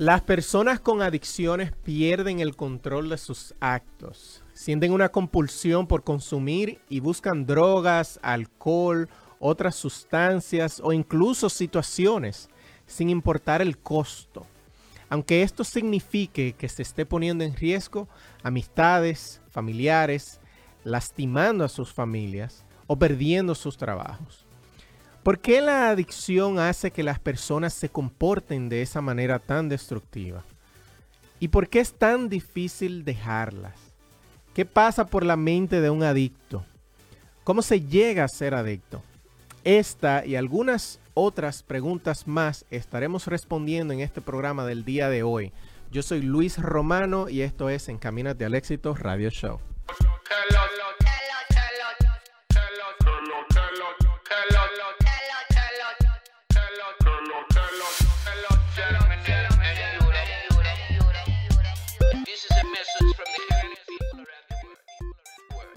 Las personas con adicciones pierden el control de sus actos, sienten una compulsión por consumir y buscan drogas, alcohol, otras sustancias o incluso situaciones, sin importar el costo. Aunque esto signifique que se esté poniendo en riesgo amistades, familiares, lastimando a sus familias o perdiendo sus trabajos. ¿Por qué la adicción hace que las personas se comporten de esa manera tan destructiva? ¿Y por qué es tan difícil dejarlas? ¿Qué pasa por la mente de un adicto? ¿Cómo se llega a ser adicto? Esta y algunas otras preguntas más estaremos respondiendo en este programa del día de hoy. Yo soy Luis Romano y esto es Encamínate al Éxito Radio Show.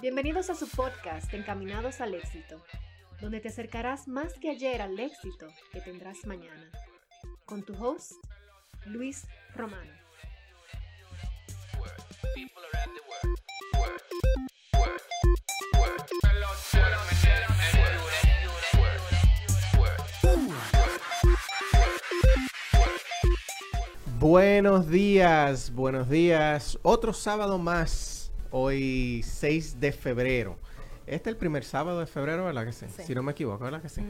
Bienvenidos a su podcast Encaminados al Éxito, donde te acercarás más que ayer al éxito que tendrás mañana. Con tu host, Luis Romano. Buenos días, buenos días. Otro sábado más hoy 6 de febrero. Este es el primer sábado de febrero, ¿verdad que sí? Si no me equivoco, ¿verdad que sí?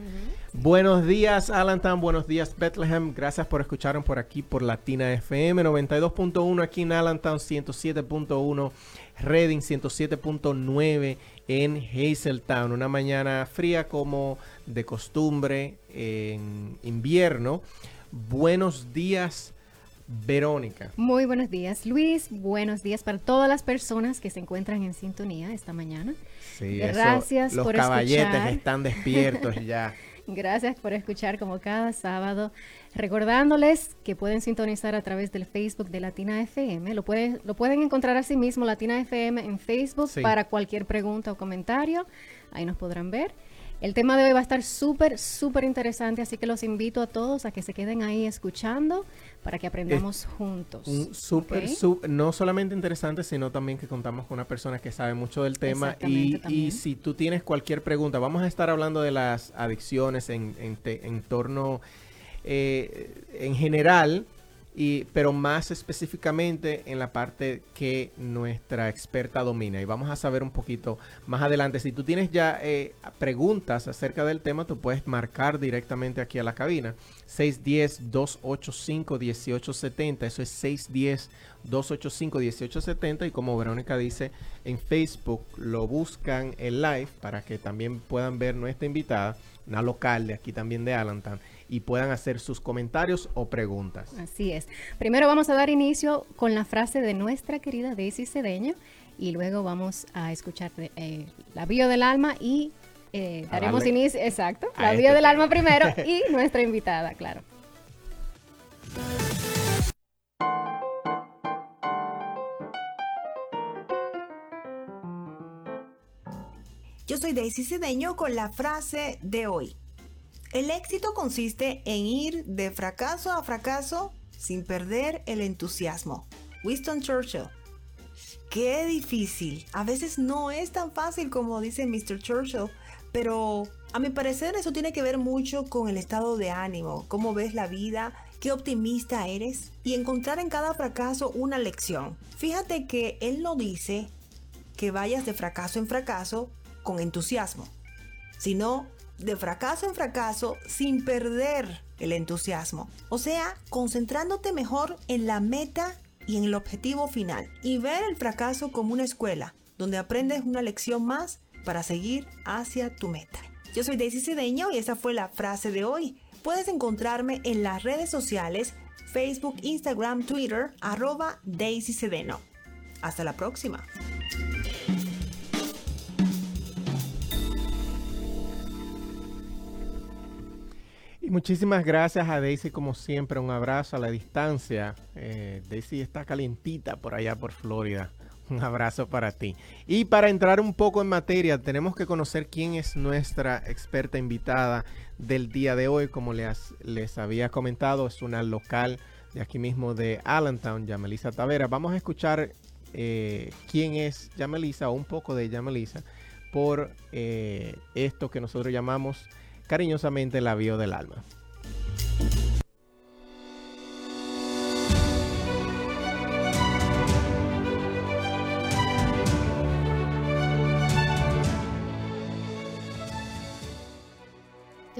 Buenos días, Allentown. Buenos días, Bethlehem. Gracias por escucharnos por aquí por Latina FM 92.1 aquí en Allentown, 107.1 Reading, 107.9 en Hazeltown. Una mañana fría como de costumbre en invierno. Buenos días, Verónica. Muy buenos días, Luis. Buenos días para todas las personas que se encuentran en sintonía esta mañana. Sí, Gracias los caballetes están despiertos ya. Gracias por escuchar como cada sábado. Recordándoles que pueden sintonizar a través del Facebook de Latina FM. Lo pueden, lo pueden encontrar así mismo, Latina FM, en Facebook para cualquier pregunta o comentario. Ahí nos podrán ver. El tema de hoy va a estar súper, súper interesante, así que los invito a todos a que se queden ahí escuchando para que aprendamos juntos. súper, no solamente interesante, sino también que contamos con una persona que sabe mucho del tema. Y, y, si tú tienes cualquier pregunta, vamos a estar hablando de las adicciones en, en, torno, eh, en general, y, pero más específicamente en la parte que nuestra experta domina. Y vamos a saber un poquito más adelante. Si tú tienes ya eh, preguntas acerca del tema, tú puedes marcar directamente aquí a la cabina. 610-285-1870. Eso es 610-285-1870. Y como Verónica dice, en Facebook lo buscan en live para que también puedan ver nuestra invitada, una local de aquí también de Allentown y puedan hacer sus comentarios o preguntas. Así es. Primero vamos a dar inicio con la frase de nuestra querida Daisy Cedeño y luego vamos a escuchar eh, la bio del alma y eh, daremos inicio, exacto, la bio este del alma primero y nuestra invitada, claro. Yo soy Daisy Cedeño con la frase de hoy. El éxito consiste en ir de fracaso a fracaso sin perder el entusiasmo. Winston Churchill. Qué difícil. A veces no es tan fácil como dice Mr. Churchill, pero a mi parecer eso tiene que ver mucho con el estado de ánimo, cómo ves la vida, qué optimista eres y encontrar en cada fracaso una lección. Fíjate que él no dice que vayas de fracaso en fracaso con entusiasmo, sino de fracaso en fracaso sin perder el entusiasmo. O sea, concentrándote mejor en la meta y en el objetivo final. Y ver el fracaso como una escuela, donde aprendes una lección más para seguir hacia tu meta. Yo soy Daisy Cedeño y esa fue la frase de hoy. Puedes encontrarme en las redes sociales Facebook, Instagram, Twitter, arroba Daisy Cedeno. Hasta la próxima. Muchísimas gracias a Daisy, como siempre, un abrazo a la distancia. Eh, Daisy está calientita por allá por Florida. Un abrazo para ti. Y para entrar un poco en materia, tenemos que conocer quién es nuestra experta invitada del día de hoy. Como les, les había comentado, es una local de aquí mismo de Allentown, Yamelisa Tavera. Vamos a escuchar eh, quién es Yamelisa o un poco de Yamelisa por eh, esto que nosotros llamamos cariñosamente la bio del alma.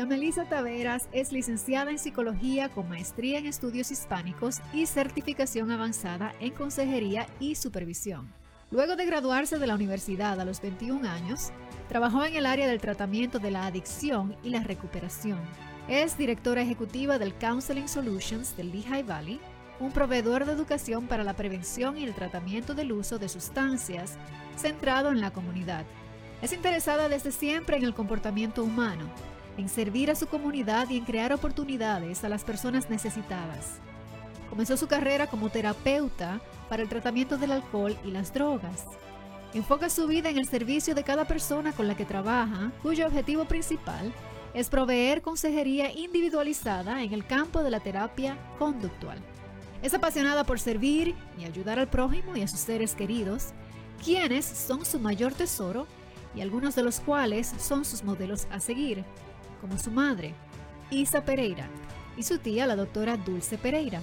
Yamelisa Taveras es licenciada en Psicología con maestría en Estudios Hispánicos y certificación avanzada en Consejería y Supervisión. Luego de graduarse de la universidad a los 21 años, trabajó en el área del tratamiento de la adicción y la recuperación. Es directora ejecutiva del Counseling Solutions del Lehigh Valley, un proveedor de educación para la prevención y el tratamiento del uso de sustancias centrado en la comunidad. Es interesada desde siempre en el comportamiento humano en servir a su comunidad y en crear oportunidades a las personas necesitadas. Comenzó su carrera como terapeuta para el tratamiento del alcohol y las drogas. Enfoca su vida en el servicio de cada persona con la que trabaja, cuyo objetivo principal es proveer consejería individualizada en el campo de la terapia conductual. Es apasionada por servir y ayudar al prójimo y a sus seres queridos, quienes son su mayor tesoro y algunos de los cuales son sus modelos a seguir como su madre, Isa Pereira, y su tía, la doctora Dulce Pereira.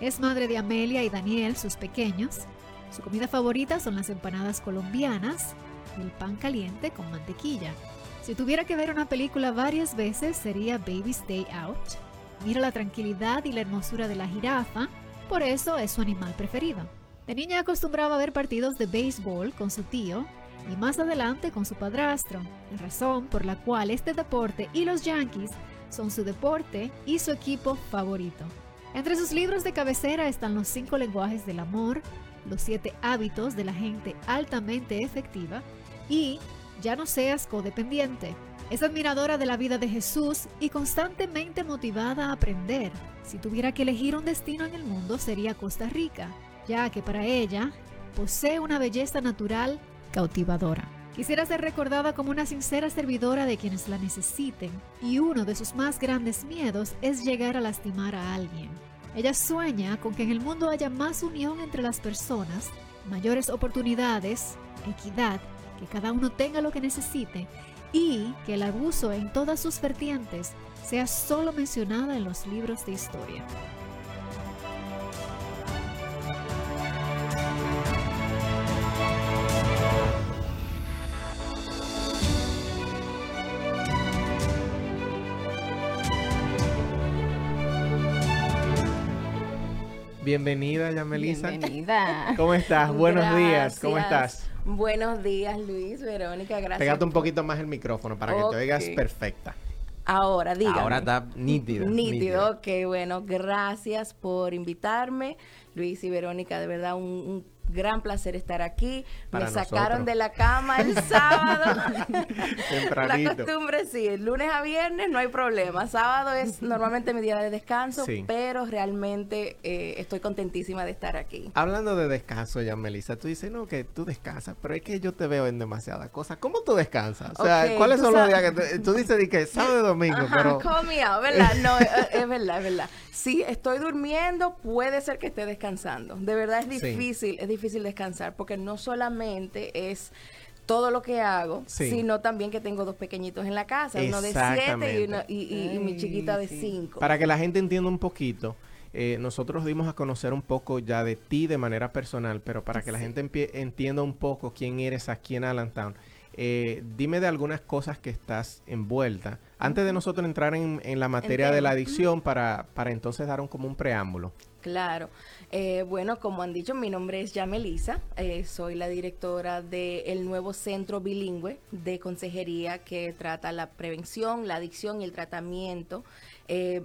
Es madre de Amelia y Daniel, sus pequeños. Su comida favorita son las empanadas colombianas y el pan caliente con mantequilla. Si tuviera que ver una película varias veces sería Baby's Day Out. Mira la tranquilidad y la hermosura de la jirafa, por eso es su animal preferido. De niña acostumbraba a ver partidos de béisbol con su tío y más adelante con su padrastro, la razón por la cual este deporte y los Yankees son su deporte y su equipo favorito. Entre sus libros de cabecera están los cinco lenguajes del amor, los siete hábitos de la gente altamente efectiva y Ya no seas codependiente. Es admiradora de la vida de Jesús y constantemente motivada a aprender. Si tuviera que elegir un destino en el mundo sería Costa Rica, ya que para ella posee una belleza natural cautivadora. Quisiera ser recordada como una sincera servidora de quienes la necesiten y uno de sus más grandes miedos es llegar a lastimar a alguien. Ella sueña con que en el mundo haya más unión entre las personas, mayores oportunidades, equidad, que cada uno tenga lo que necesite y que el abuso en todas sus vertientes sea solo mencionada en los libros de historia. Bienvenida, Yamelisa. Bienvenida. ¿Cómo estás? Buenos días. ¿Cómo estás? Buenos días, Luis, Verónica, gracias. Pégate un poquito más el micrófono para que te oigas perfecta. Ahora, dígame. Ahora está nítido. Nítido, ok, bueno, gracias por invitarme, Luis y Verónica, de verdad un gran placer estar aquí. Me sacaron de la cama el sábado. la costumbre sí, lunes a viernes no hay problema. Sábado es normalmente mi día de descanso, pero realmente eh, estoy contentísima de estar aquí. Hablando de descanso ya, Melissa, tú dices, no, que tú descansas, pero es que yo te veo en demasiadas cosas. ¿Cómo tú descansas? O sea, ¿cuáles son los días que tú dices que sábado y domingo? pero... Call me ¿verdad? No, es, es verdad, es verdad. Si estoy durmiendo, puede ser que esté descansando. De verdad es difícil, es difícil descansar porque no solamente es todo lo que hago, sino también que tengo dos pequeñitos en la casa, uno de siete y, mi chiquita de cinco. Para que la gente entienda un poquito, eh, nosotros dimos a conocer un poco ya de ti de manera personal, pero para que la gente entienda un poco quién eres aquí en Allentown, eh, dime de algunas cosas que estás envuelta. Antes de nosotros entrar en, la materia de la adicción, para, para entonces dar un, como un preámbulo. Claro. Eh, bueno, como han dicho, mi nombre es Yamelisa. Eh, soy la directora del nuevo centro bilingüe de consejería que trata la prevención, la adicción y el tratamiento.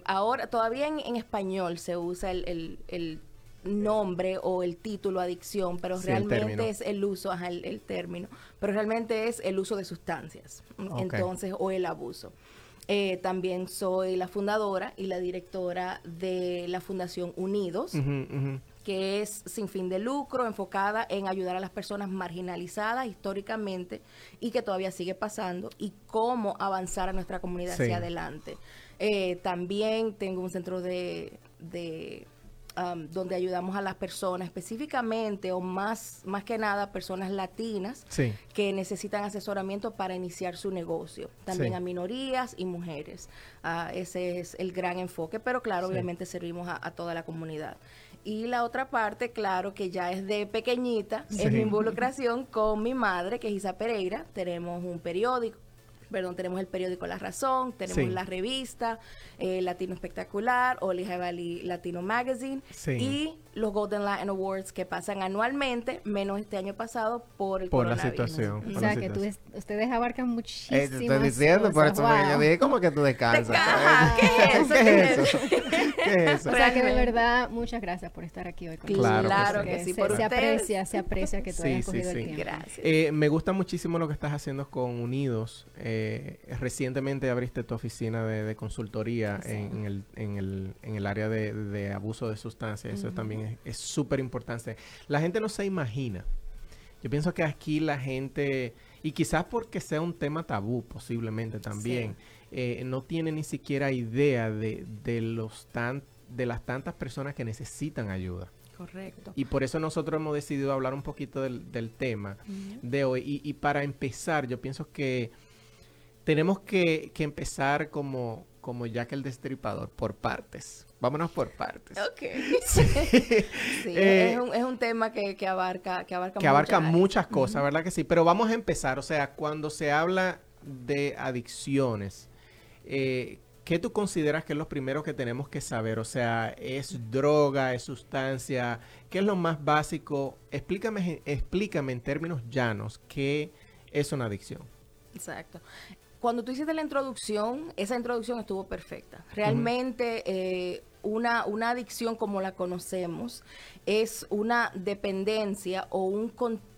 ahora, todavía en, español se usa el, el nombre o el título adicción, pero realmente es el uso, ajá, el, término, pero realmente es el uso de sustancias, entonces, o el abuso. Eh, también soy la fundadora y la directora de la Fundación Unidos, que es sin fin de lucro, enfocada en ayudar a las personas marginalizadas históricamente y que todavía sigue pasando, y cómo avanzar a nuestra comunidad hacia adelante. Eh, también tengo un centro de donde ayudamos a las personas específicamente o más, más que nada personas latinas que necesitan asesoramiento para iniciar su negocio. También a minorías y mujeres. Ah, ese es el gran enfoque, pero claro, obviamente servimos a, toda la comunidad. Y la otra parte, claro, que ya es de pequeñita, es mi involucración con mi madre, que es Isa Pereira. Tenemos un periódico perdón, tenemos el periódico La Razón, tenemos la revista eh, Latino Espectacular o Lehigh Valley Latino Magazine y los Golden Latin Awards que pasan anualmente, menos este año pasado por el por la situación. O sea, que tú ustedes abarcan muchísimo. Eh, te estoy diciendo, por eso wow. me como que tú descansas. ¿Qué es eso? ¿Qué es eso? ¿Qué es eso? O sea, que de verdad, muchas gracias por estar aquí hoy con nosotros. Claro, que, sí. Se, aprecia, se aprecia que tú hayas cogido el tiempo. Gracias. Eh, me gusta muchísimo lo que estás haciendo con Unidos. Eh, recientemente abriste tu oficina de, de consultoría en, el, en, el, en el área de, de abuso de sustancias. Eso también es súper importante. La gente no se imagina. Yo pienso que aquí la gente, y quizás porque sea un tema tabú posiblemente también, eh, no tiene ni siquiera idea de, de, los tan, de las tantas personas que necesitan ayuda. Correcto. Y por eso nosotros hemos decidido hablar un poquito del, del tema de hoy. Y, y, para empezar, yo pienso que tenemos que, que empezar como, como Jack el Destripador, por partes. Vámonos por partes. Ok. Sí. Eh, es, un, tema que, abarca Que abarca, que abarca muchas cosas, ¿verdad que sí? Pero vamos a empezar. O sea, cuando se habla de adicciones, eh, ¿qué tú consideras que es lo primero que tenemos que saber? O sea, ¿es droga, es sustancia? ¿Qué es lo más básico? Explícame, explícame en términos llanos qué es una adicción. Exacto cuando tú hiciste la introducción, esa introducción estuvo perfecta. Realmente eh, una, una adicción como la conocemos es una dependencia o un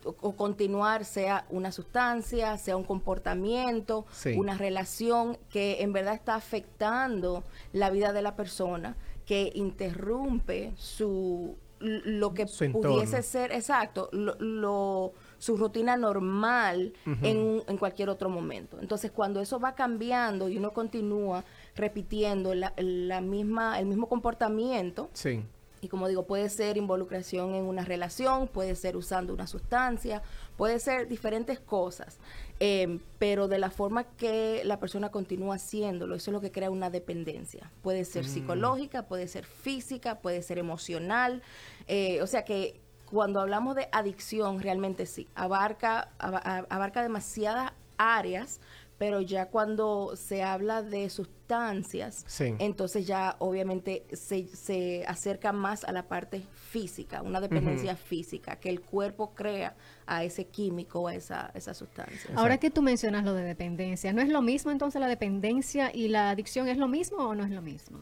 o continuar, sea una sustancia, sea un comportamiento, una relación que en verdad está afectando la vida de la persona, que interrumpe su lo que pudiese ser, exacto, lo su rutina normal en, en, cualquier otro momento. Entonces, cuando eso va cambiando y uno continúa repitiendo la, la misma, el mismo comportamiento, sí. y como digo, puede ser involucración en una relación, puede ser usando una sustancia, puede ser diferentes cosas, eh, pero de la forma que la persona continúa haciéndolo, eso es lo que crea una dependencia. Puede ser mm. psicológica, puede ser física, puede ser emocional, eh, o sea que cuando hablamos de adicción, realmente sí, abarca, abarca demasiadas áreas, pero ya cuando se habla de sustancias, entonces ya obviamente se, se, acerca más a la parte física, una dependencia física, que el cuerpo crea a ese químico, a esa, esa sustancia. Ahora que tú mencionas lo de dependencia, ¿no es lo mismo entonces la dependencia y la adicción es lo mismo o no es lo mismo?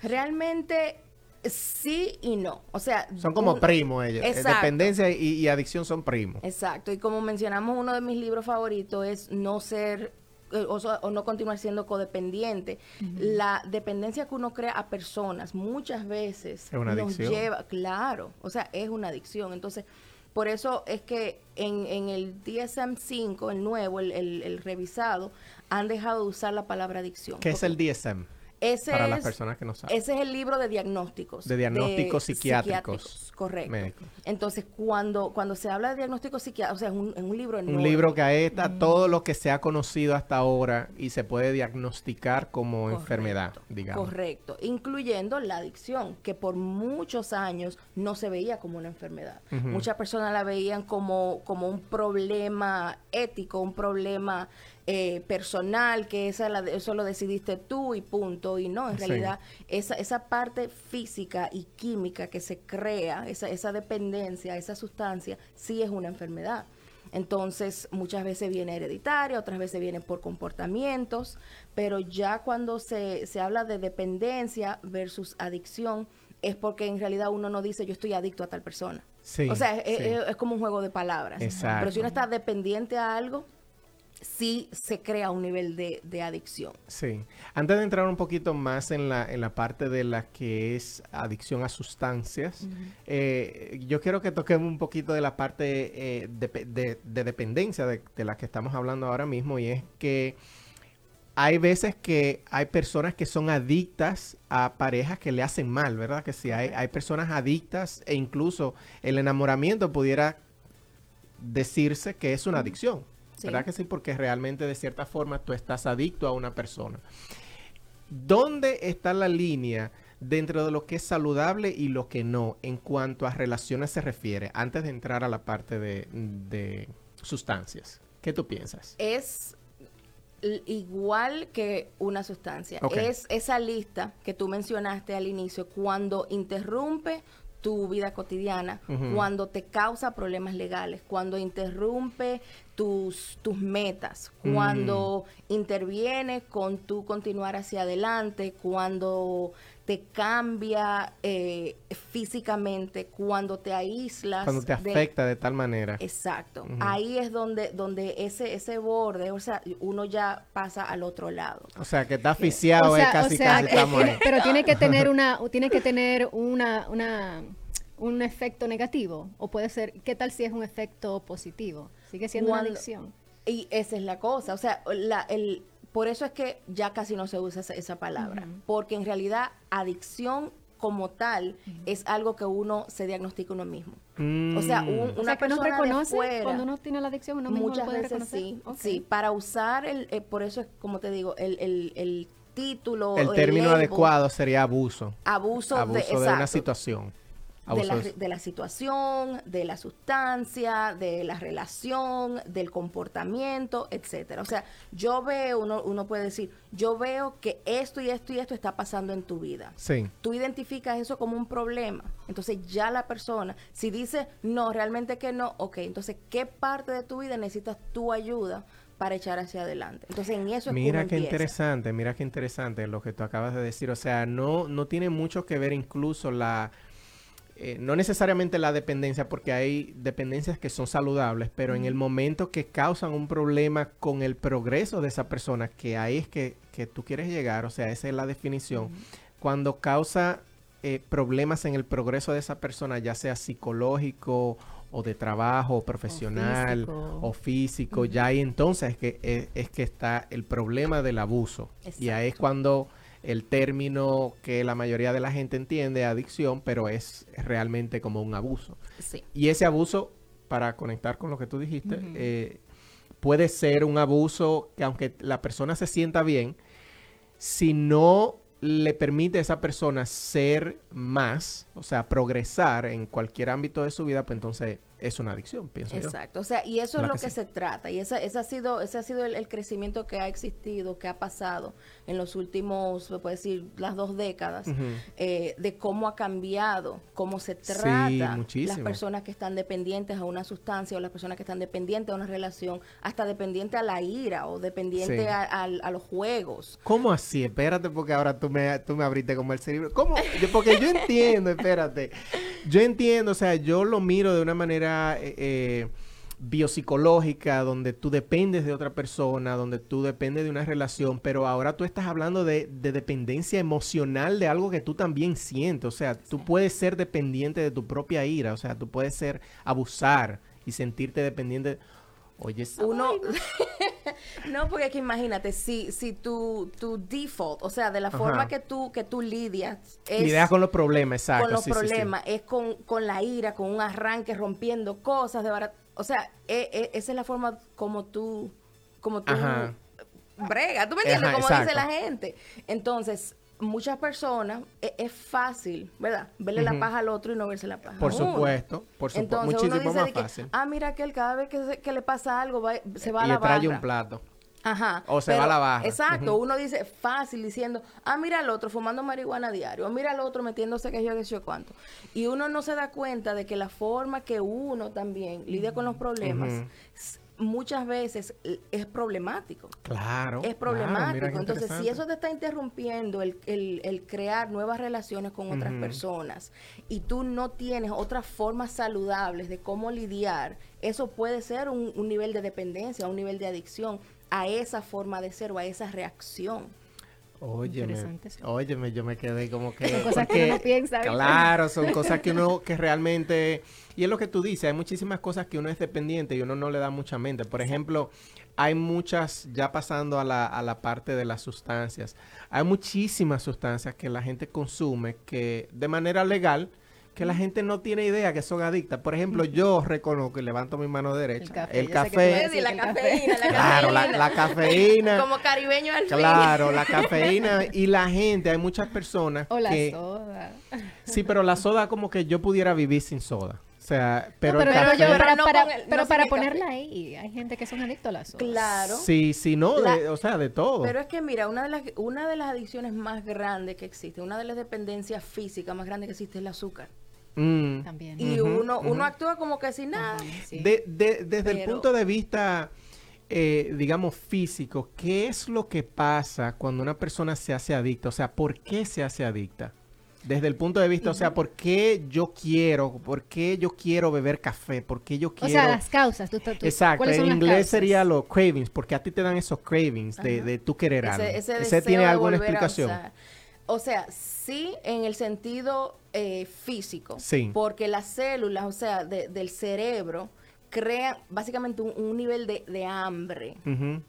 Realmente Sí y no. O sea, son como primos ellos. Eh, dependencia y, adicción son primos. Exacto. Y como mencionamos, uno de mis libros favoritos es no ser eh, o, no continuar siendo codependiente. La dependencia que uno crea a personas muchas veces nos lleva, claro, o sea, es una adicción. Entonces, por eso es que en, en el DSM-5, el nuevo, el, el, revisado, han dejado de usar la palabra adicción. ¿Qué es el DSM? Ese para las personas que no saben. Ese es el libro de diagnósticos. De diagnósticos psiquiátricos. Correcto. Entonces, cuando, cuando se habla de diagnósticos psiquiátricos, o sea, es un, un libro enorme. Un libro que ahí está todo lo que se ha conocido hasta ahora y se puede diagnosticar como enfermedad, digamos. Correcto. Incluyendo la adicción, que por muchos años no se veía como una enfermedad. Muchas personas la veían como, como un problema ético, un problema eh, personal, que esa la, eso lo decidiste tú y punto. Y no, en realidad esa, esa parte física y química que se crea, esa, esa dependencia, esa sustancia, sí es una enfermedad. Entonces, muchas veces viene hereditaria, otras veces viene por comportamientos, pero ya cuando se, se habla de dependencia versus adicción, es porque en realidad uno no dice yo estoy adicto a tal persona. o sea, es, como un juego de palabras. Pero si uno está dependiente a algo, sí se crea un nivel de, adicción. Sí. Antes de entrar un poquito más en la, en la parte de la que es adicción a sustancias, eh, yo quiero que toquemos un poquito de la parte eh, de, de, dependencia de, la que estamos hablando ahora mismo y es que hay veces que hay personas que son adictas a parejas que le hacen mal, ¿verdad? Que sí, hay, hay personas adictas e incluso el enamoramiento pudiera decirse que es una adicción. ¿Verdad que sí? Porque realmente de cierta forma tú estás adicto a una persona. ¿Dónde está la línea dentro de lo que es saludable y lo que no en cuanto a relaciones se refiere, antes de entrar a la parte de, sustancias? ¿Qué tú piensas? Es igual que una sustancia. Es esa lista que tú mencionaste al inicio, cuando interrumpe tu vida cotidiana, cuando te causa problemas legales, cuando interrumpe tus, tus metas, mm. cuando interviene con tu continuar hacia adelante, cuando te cambia eh, físicamente, cuando te aíslas. Cuando te afecta de, tal manera. Exacto. Ahí es donde, donde ese, ese borde, o sea, uno ya pasa al otro lado. O sea, que está asfixiado, es casi, casi Pero tiene que tener una, tiene que tener una, una, un efecto negativo. O puede ser, ¿qué tal si es un efecto positivo? Sigue siendo una adicción. Y esa es la cosa. O sea, la, el, por eso es que ya casi no se usa esa, palabra, porque en realidad adicción como tal es algo que uno se diagnostica uno mismo. O sea, una persona reconoce cuando uno tiene la adicción, uno mismo muchas veces sí, sí. Para usar el, eh, por eso es como te digo, el, el, el título, el término adecuado sería abuso. Abuso, de, de una situación de la, de la, situación, de la sustancia, de la relación, del comportamiento, etcétera. O sea, yo veo, uno, uno puede decir, yo veo que esto y esto y esto está pasando en tu vida. Sí. Tú identificas eso como un problema. Entonces ya la persona, si dice, no, realmente que no, ok, entonces, ¿qué parte de tu vida necesitas tu ayuda? para echar hacia adelante. Entonces, en eso es Mira qué interesante, mira qué interesante lo que tú acabas de decir. O sea, no, no tiene mucho que ver incluso la, eh, no necesariamente la dependencia, porque hay dependencias que son saludables, pero en el momento que causan un problema con el progreso de esa persona, que ahí es que, tú quieres llegar, o sea, esa es la definición, cuando causa eh, problemas en el progreso de esa persona, ya sea psicológico o de trabajo, o profesional o físico, ya ahí entonces es que, es, es, que está el problema del abuso. Y ahí es cuando el término que la mayoría de la gente entiende, adicción, pero es realmente como un abuso. Y ese abuso, para conectar con lo que tú dijiste, eh, puede ser un abuso que aunque la persona se sienta bien, si no le permite a esa persona ser más, o sea, progresar en cualquier ámbito de su vida, pues entonces es una adicción, pienso Exacto, o sea, y eso es lo que, se trata, y ese, ese ha sido, ese ha sido el, crecimiento que ha existido, que ha pasado en los últimos, se puede decir, las dos décadas, eh, de cómo ha cambiado, cómo se trata las personas que están dependientes a una sustancia o las personas que están dependientes a una relación, hasta dependiente a la ira o dependiente a, los juegos. ¿Cómo así? Espérate, porque ahora tú me, tú me abriste como el cerebro. ¿Cómo? Porque yo entiendo, espérate. Yo entiendo, o sea, yo lo miro de una manera eh, eh, biopsicológica, donde tú dependes de otra persona, donde tú dependes de una relación, pero ahora tú estás hablando de, dependencia emocional de algo que tú también sientes. O sea, tú puedes ser dependiente de tu propia ira, o sea, tú puedes ser abusar y sentirte dependiente. Oye, uno no, porque aquí imagínate, si, si tu, tu default, o sea, de la forma que tú, que tú lidias, es lidias con los problemas, exacto. Con los problemas, es con, con, la ira, con un arranque, rompiendo cosas de O sea, e, e, esa es la forma como tú, como tú brega, ¿tú me entiendes? como dice la gente. Entonces, muchas personas e, es, fácil, ¿verdad? Verle la paja al otro y no verse la paja. Por supuesto, por supuesto. Muchísimo más fácil. ah, mira aquel, cada vez que, le pasa algo se va a la Y trae un plato. Ajá. O se va a la barra. Exacto. Uno dice fácil diciendo, ah, mira al otro fumando marihuana diario, o mira al otro metiéndose que yo, que yo cuánto. Y uno no se da cuenta de que la forma que uno también lidia con los problemas muchas veces es problemático. Claro. Es problemático. Entonces, si eso te está interrumpiendo el, el, crear nuevas relaciones con otras personas y tú no tienes otras formas saludables de cómo lidiar, eso puede ser un, un nivel de dependencia, un nivel de adicción a esa forma de ser o a esa reacción. Óyeme, óyeme, yo me quedé como que... Son cosas que uno piensa. Claro, son cosas que uno, que realmente... Y es lo que tú dices, hay muchísimas cosas que uno es dependiente y uno no le da mucha mente. Por ejemplo, hay muchas, ya pasando a la, a la parte de las sustancias, hay muchísimas sustancias que la gente consume que de manera legal que la gente no tiene idea que son adictas. Por ejemplo, yo reconozco y levanto mi mano derecha. El café. El café. la cafeína, la claro, La, cafeína. Como caribeño al Claro, la cafeína. Y la gente, hay muchas personas o la soda. Sí, pero la soda como que yo pudiera vivir sin soda. O sea, pero, pero, pero, para, ponerla ahí, hay gente que son adictos a la soda. Claro. Sí, sí, no, o sea, de todo. Pero es que mira, una de las una de las adicciones más grandes que existe, una de las dependencias físicas más grandes que existe es el azúcar. Mm. También. Y uno, uno actúa como que sin nada. desde el punto de vista, eh, digamos, físico, ¿qué es lo que pasa cuando una persona se hace adicta? O sea, ¿por qué se hace adicta? Desde el punto de vista, o sea, ¿por qué yo quiero, por qué yo quiero beber café? ¿Por qué yo quiero... O sea, las causas. Tú, Exacto, en inglés sería los cravings, porque a ti te dan esos cravings de, de tú querer algo. Ese, tiene alguna explicación? O sea, sí en el sentido eh, físico. Sí. Porque las células, o sea, del cerebro, crean básicamente un, nivel de, hambre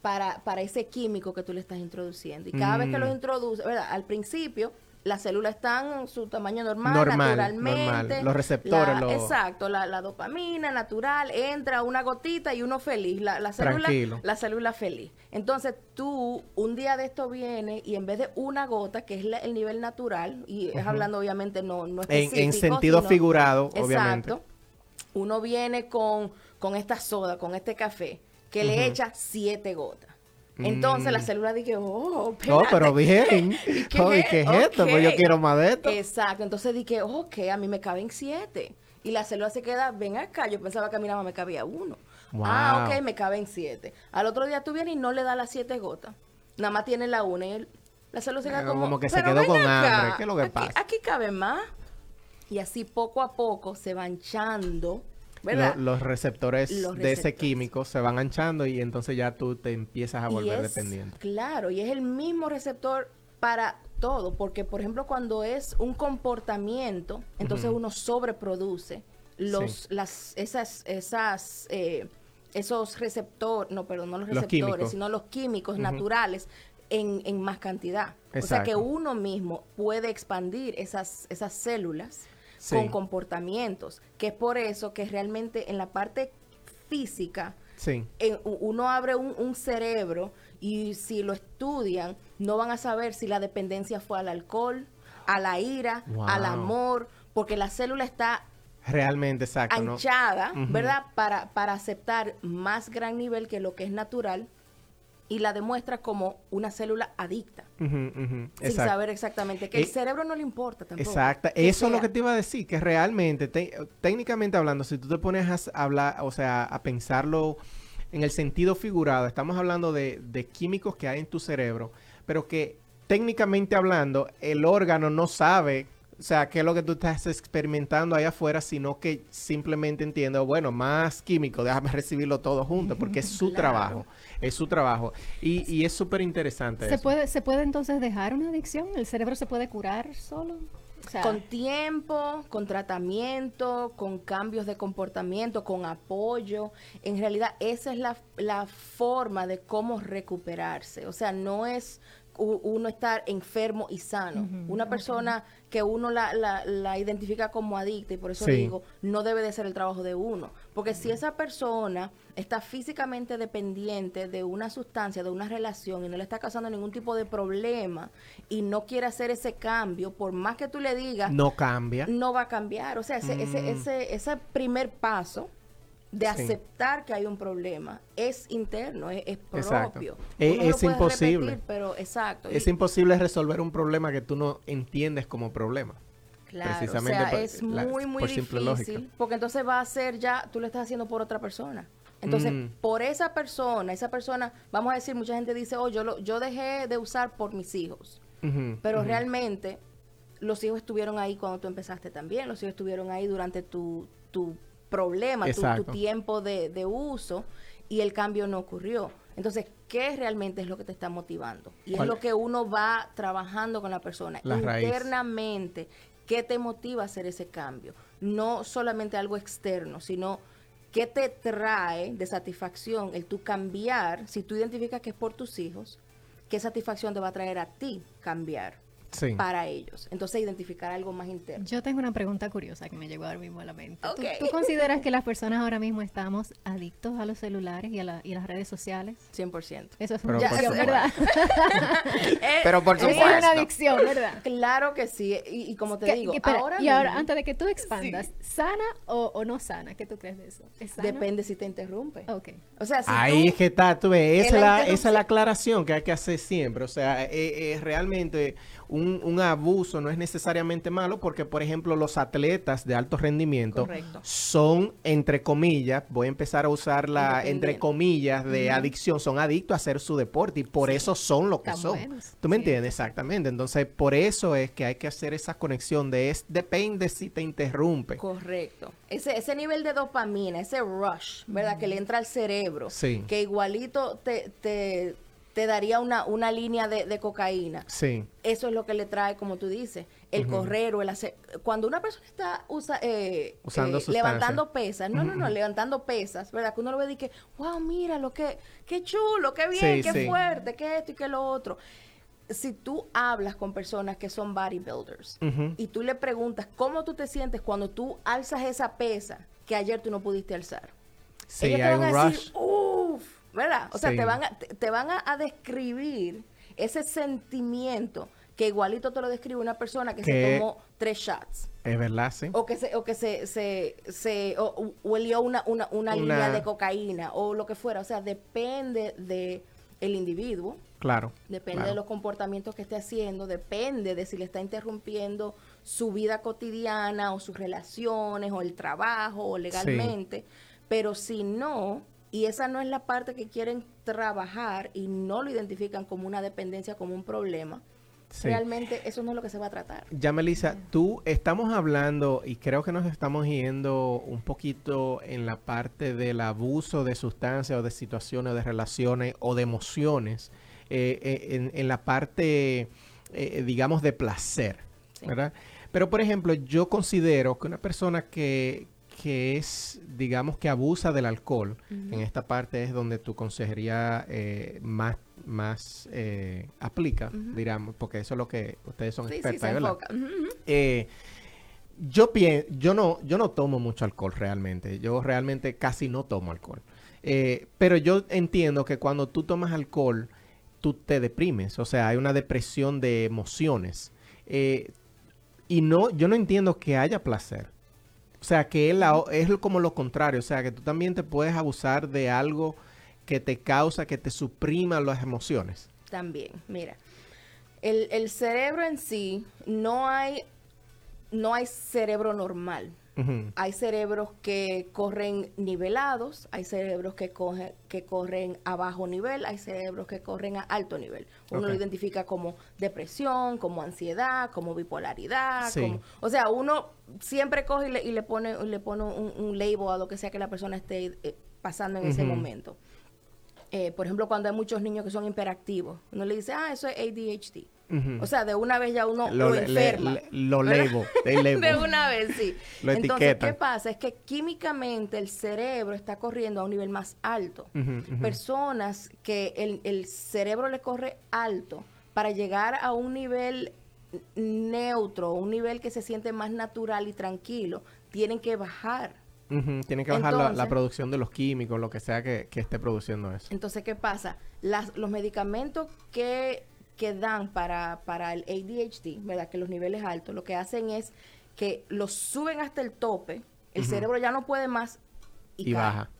para, para ese químico que tú le estás introduciendo. Y cada vez que lo mm. introduces, ¿verdad? Al principio las células están en su tamaño normal, naturalmente. Los receptores. Exacto, la, dopamina natural, entra una gotita y uno feliz. La, célula, la célula feliz. Entonces tú, un día de esto viene y en vez de una gota, que es el nivel natural, y es hablando obviamente no, no específico. En, en sentido figurado, obviamente. Exacto. Uno viene con, con esta soda, con este café, que le echa siete gotas. Entonces la mm. célula dije, oh, espérate. No, pero bien. ¿qué, ¿qué es esto? Pues yo quiero más de esto. Exacto. Entonces dije, ok, a mí me caben siete. Y la célula se queda, ven acá. Yo pensaba que a nada más me cabía uno. Ah, ok, me caben siete. Al otro día tú vienes y no le das las siete gotas. Nada más tiene la una y la célula se queda como... Como que se quedó con hambre. ¿Qué es lo que pasa? Aquí cabe más. Y así poco a poco se va hinchando los receptores de ese químico se van anchando y entonces ya tú te empiezas a volver dependiente. Claro, y es el mismo receptor para todo, porque por ejemplo cuando es un comportamiento, entonces uno sobreproduce los, las, esas, esas, eh, esos receptores, no, perdón, no los receptores, sino los químicos naturales en, en, más cantidad. O sea que uno mismo puede expandir esas, esas células con comportamientos, que es por eso que realmente en la parte física, uno abre un, cerebro y si lo estudian, no van a saber si la dependencia fue al alcohol, a la ira, al amor, porque la célula está realmente exacto, anchada, ¿verdad? Para, para aceptar más gran nivel que lo que es natural y la demuestra como una célula adicta. sin saber exactamente que el eh, cerebro no le importa tampoco. Exacto. Eso es lo que te iba a decir, que realmente, técnicamente hablando, si tú te pones a hablar, o sea, a pensarlo en el sentido figurado, estamos hablando de, de químicos que hay en tu cerebro, pero que técnicamente hablando, el órgano no sabe o sea, qué es lo que tú estás experimentando ahí afuera, sino que simplemente entiendo, bueno, más químico, déjame recibirlo todo junto, porque es su trabajo, es su trabajo. Y, y es súper interesante. ¿Se, Puede, ¿Se puede entonces dejar una adicción? ¿El cerebro se puede curar solo? con tiempo, con tratamiento, con cambios de comportamiento, con apoyo. En realidad, esa es la, la forma de cómo recuperarse. O sea, no es uno estar enfermo y sano. Una persona que uno la, la, identifica como adicta, y por eso digo, no debe de ser el trabajo de uno. Porque si esa persona está físicamente dependiente de una sustancia, de una relación, y no le está causando ningún tipo de problema, y no quiere hacer ese cambio, por más que tú le digas... No cambia. No va a cambiar. O sea, ese, ese, mm. ese, ese primer paso de aceptar que hay un problema es interno, es, propio. Es, imposible. pero exacto. Es imposible resolver un problema que tú no entiendes como problema. Claro, Precisamente o sea, es muy, muy difícil, porque entonces va a ser ya, tú lo estás haciendo por otra persona. Entonces, mm. por esa persona, esa persona, vamos a decir, mucha gente dice, oh, yo, lo, yo dejé de usar por mis hijos. pero realmente los hijos estuvieron ahí cuando tú empezaste también, los hijos estuvieron ahí durante tu, tu problema, tu, tiempo de, uso y el cambio no ocurrió. Entonces, qué realmente es lo que te está motivando. Y es lo que uno va trabajando con la persona internamente. ¿Qué te motiva a hacer ese cambio? No solamente algo externo, sino qué te trae de satisfacción el tú cambiar, si tú identificas que es por tus hijos, qué satisfacción te va a traer a ti cambiar para ellos. Entonces, identificar algo más interno. Yo tengo una pregunta curiosa que me llegó ahora mismo a la mente. ¿Tú, consideras que las personas ahora mismo estamos adictos a los celulares y a, las redes sociales? 100%. Eso es una adicción, ¿verdad? Pero por supuesto. Es una adicción, ¿verdad? Claro que sí. Y, como te digo, ahora Y ahora, antes de que tú expandas, ¿sana o, no sana? ¿Qué tú crees de eso? Depende si te interrumpe. Ok. O sea, si Ahí es que está, tú ves, esa, la, esa es la aclaración que hay que hacer siempre. O sea, es eh, eh, realmente un, abuso no es necesariamente malo porque, por ejemplo, los atletas de alto rendimiento son, entre comillas, voy a empezar a usar la, entre comillas, de adicción, son adictos a hacer su deporte y por eso son lo que son. ¿Tú me entiendes? Exactamente. Entonces, por eso es que hay que hacer esa conexión de es, depende si te interrumpe. Correcto. Ese, ese nivel de dopamina, ese rush, ¿verdad? Que le entra al cerebro. Que igualito te, te te daría una, una línea de, cocaína. Sí. Eso es lo que le trae, como tú dices, el correr o el hacer. Cuando una persona está usa, eh, Usando eh, levantando pesas, no, no, no, levantando pesas, ¿verdad? Que uno lo ve y que, wow, mira lo que, qué chulo, qué bien, qué fuerte, qué esto y qué lo otro. Si tú hablas con personas que son bodybuilders y tú le preguntas cómo tú te sientes cuando tú alzas esa pesa que ayer tú no pudiste alzar. Sí, hay un rush. uff, ¿verdad? O sea, te van, a, te, van a, describir ese sentimiento que igualito te lo describe una persona que, se tomó tres shots. Es verdad, sí. O que se, o que se, se, se o, huelió una, una, una, línea de cocaína o lo que fuera. O sea, depende de el individuo. Claro. Depende de los comportamientos que esté haciendo, depende de si le está interrumpiendo su vida cotidiana o sus relaciones o el trabajo o legalmente. Pero si no, y esa no es la parte que quieren trabajar y no lo identifican como una dependencia, como un problema. Realmente eso no es lo que se va a tratar. Ya, Melissa, tú estamos hablando y creo que nos estamos yendo un poquito en la parte del abuso de sustancias o de situaciones, de relaciones o de emociones, eh, eh, en, la parte, eh, digamos, de placer, ¿verdad? Pero, por ejemplo, yo considero que una persona que, que es, digamos, que abusa del alcohol, en esta parte es donde tu consejería eh, más, más eh, aplica, digamos, porque eso es lo que ustedes son expertas, ¿verdad? Eh, yo yo no, yo no tomo mucho alcohol realmente. Yo realmente casi no tomo alcohol. pero yo entiendo que cuando tú tomas alcohol, tú te deprimes. O sea, hay una depresión de emociones. y no, yo no entiendo que haya placer. O sea, que es, como lo contrario. O sea, que tú también te puedes abusar de algo que te causa, que te suprima las emociones. También, mira. El, cerebro en sí, no hay, no hay cerebro normal. Hay cerebros que corren nivelados, hay cerebros que, que corren a bajo nivel, hay cerebros que corren a alto nivel. Uno lo identifica como depresión, como ansiedad, como bipolaridad. o sea, uno siempre coge y le, pone, le pone un, label a lo que sea que la persona esté eh, pasando en ese momento. Eh, por ejemplo, cuando hay muchos niños que son hiperactivos, uno le dice, ah, eso es ADHD. O sea, de una vez ya uno lo, enferma. lo leo, de una vez, sí. Entonces, ¿qué pasa? Es que químicamente el cerebro está corriendo a un nivel más alto. Personas que el, el cerebro le corre alto para llegar a un nivel neutro, un nivel que se siente más natural y tranquilo, tienen que bajar. Tienen que bajar la, producción de los químicos, lo que sea que, que esté produciendo eso. Entonces, ¿qué pasa? Las, los medicamentos que que dan para, para el ADHD, ¿verdad? Que los niveles altos, lo que hacen es que los suben hasta el tope, el cerebro ya no puede más y, baja.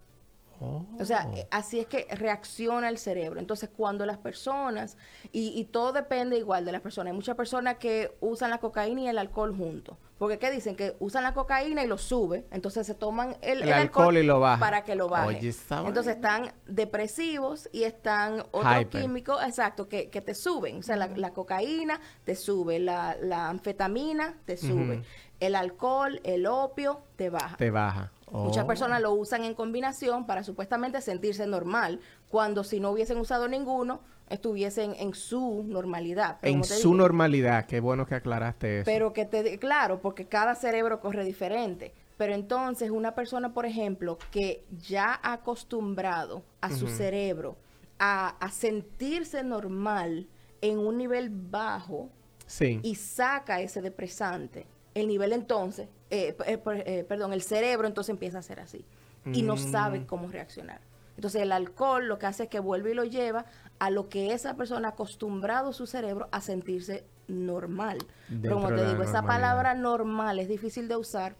O sea, oh. así es que reacciona el cerebro. Entonces, cuando las personas, y, y, todo depende igual de las personas, hay muchas personas que usan la cocaína y el alcohol juntos. Porque, ¿qué dicen? Que usan la cocaína y lo sube, entonces se toman el, alcohol, y lo baja. para que lo baje. entonces están depresivos y están otros químicos, exacto, que, que, te suben. O sea, la, cocaína te sube, la, la anfetamina te sube. El alcohol, el opio, te baja. Te baja. Muchas Oh. personas lo usan en combinación para supuestamente sentirse normal, cuando si no hubiesen usado ninguno, estuviesen en su normalidad. Pero En su digo, normalidad, qué bueno que aclaraste eso. Pero que te, claro, porque cada cerebro corre diferente. Pero entonces una persona, por ejemplo, que ya ha acostumbrado a su cerebro a, a sentirse normal en un nivel bajo sí. y saca ese depresante, el nivel entonces, eh, eh, eh, perdón, el cerebro entonces empieza a ser así y no Mm. sabe cómo reaccionar. Entonces el alcohol lo que hace es que vuelve y lo lleva a lo que esa persona ha acostumbrado su cerebro a sentirse normal. Pero como te digo, esa palabra normal es difícil de usar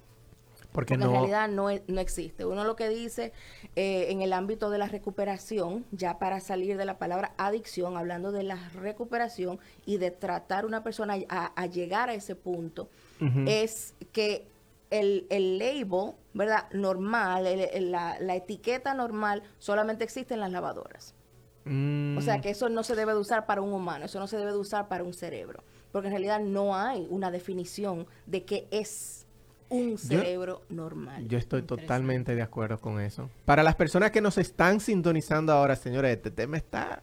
porque porque no. en realidad no, e- no existe. Uno lo que dice eh, en el ámbito de la recuperación, ya para salir de la palabra adicción, hablando de la recuperación y de tratar una persona a, a llegar a ese punto, es que el, el label, ¿verdad? Normal, el- el- la, la etiqueta normal solamente existe en las lavadoras. Mm, O sea que eso no se debe de usar para un humano, eso no se debe de usar para un cerebro, porque en realidad no hay una definición de qué es un cerebro normal. Yo estoy totalmente de acuerdo con eso. Para las personas que nos están sintonizando ahora, señores, este tema está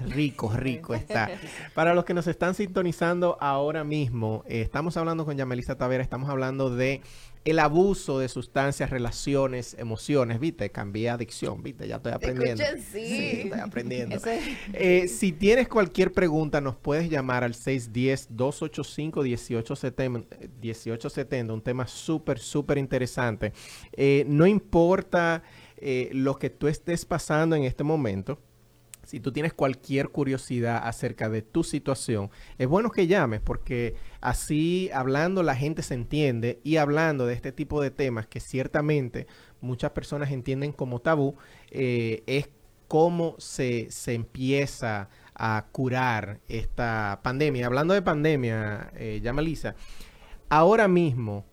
rico, rico está. Para los que nos están sintonizando ahora mismo, eh, estamos hablando con Yamelisa Tavera, estamos hablando de el abuso de sustancias, relaciones, emociones, ¿viste? Cambié adicción, ¿viste? Ya estoy aprendiendo. Sí. estoy aprendiendo. Eh, si tienes cualquier pregunta, nos puedes llamar al 610-285-1870, eh, 1870, un tema súper, súper interesante. Eh, no importa eh, lo que tú estés pasando en este momento. Si tú tienes cualquier curiosidad acerca de tu situación, es bueno que llames porque así hablando la gente se entiende y hablando de este tipo de temas que ciertamente muchas personas entienden como tabú, eh, es cómo se, se empieza a curar esta pandemia. Hablando de pandemia, eh, ya Melissa, ahora mismo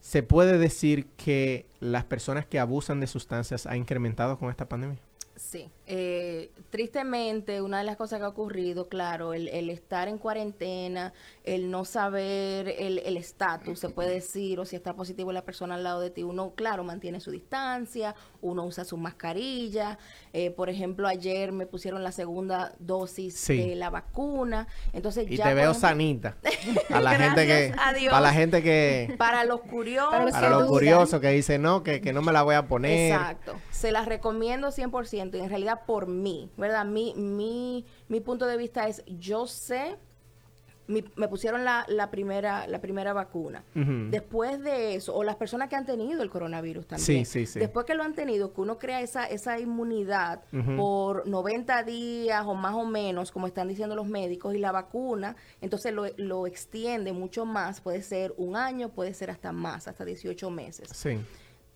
se puede decir que las personas que abusan de sustancias ha incrementado con esta pandemia. Sí, eh, tristemente una de las cosas que ha ocurrido, claro, el, el estar en cuarentena, el no saber el el estatus, se puede decir, o si está positivo la persona al lado de ti, uno, claro, mantiene su distancia, uno usa su mascarilla, eh, por ejemplo, ayer me pusieron la segunda dosis Sí. de la vacuna, entonces Y ya... te veo ejemplo, sanita. A la gente que, para la gente que, Para los curiosos. Para los para curiosos que dicen no, que, que no me la voy a poner. Exacto. Se las recomiendo 100% y en realidad por mí, ¿verdad? Mi, mi, mi punto de vista es, yo sé, mi- me pusieron la, la, primera, la primera vacuna. Después de eso, o las personas que han tenido el coronavirus también. Sí, sí, sí. Después que lo han tenido, que uno crea esa, esa inmunidad por 90 días o más o menos, como están diciendo los médicos, y la vacuna, entonces lo, lo extiende mucho más, puede ser un año, puede ser hasta más, hasta 18 meses Sí.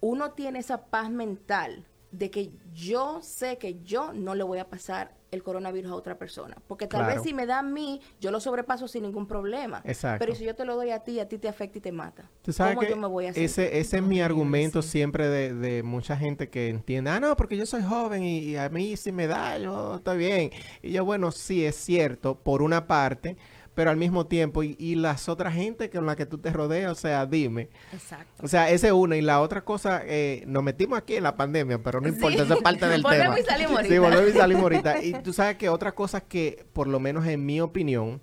uno tiene esa paz mental de que yo sé que yo no le voy a pasar el coronavirus a otra persona. Porque tal Claro. vez si me da a mí, yo lo sobrepaso sin ningún problema. Exacto. Pero si yo te lo doy a ti, a ti te afecta y te mata. Tú sabes ¿Cómo que yo me voy a hacer? ese, ese es mi argumento siempre de, de mucha gente que entiende, ah, no, porque yo soy joven y, y a mí si me da, yo estoy bien. Y yo, bueno, sí, es cierto, por una parte, pero al mismo tiempo, y, y las otras gente con la que tú te rodeas, o sea, dime. Exacto. O sea, esa es una. Y la otra cosa, eh, nos metimos aquí en la pandemia, pero no importa, eso es parte del Volvemos tema. y salimos Sí, ahorita. volvemos y salimos ahorita. Y tú sabes que otra cosa que, por lo menos en mi opinión,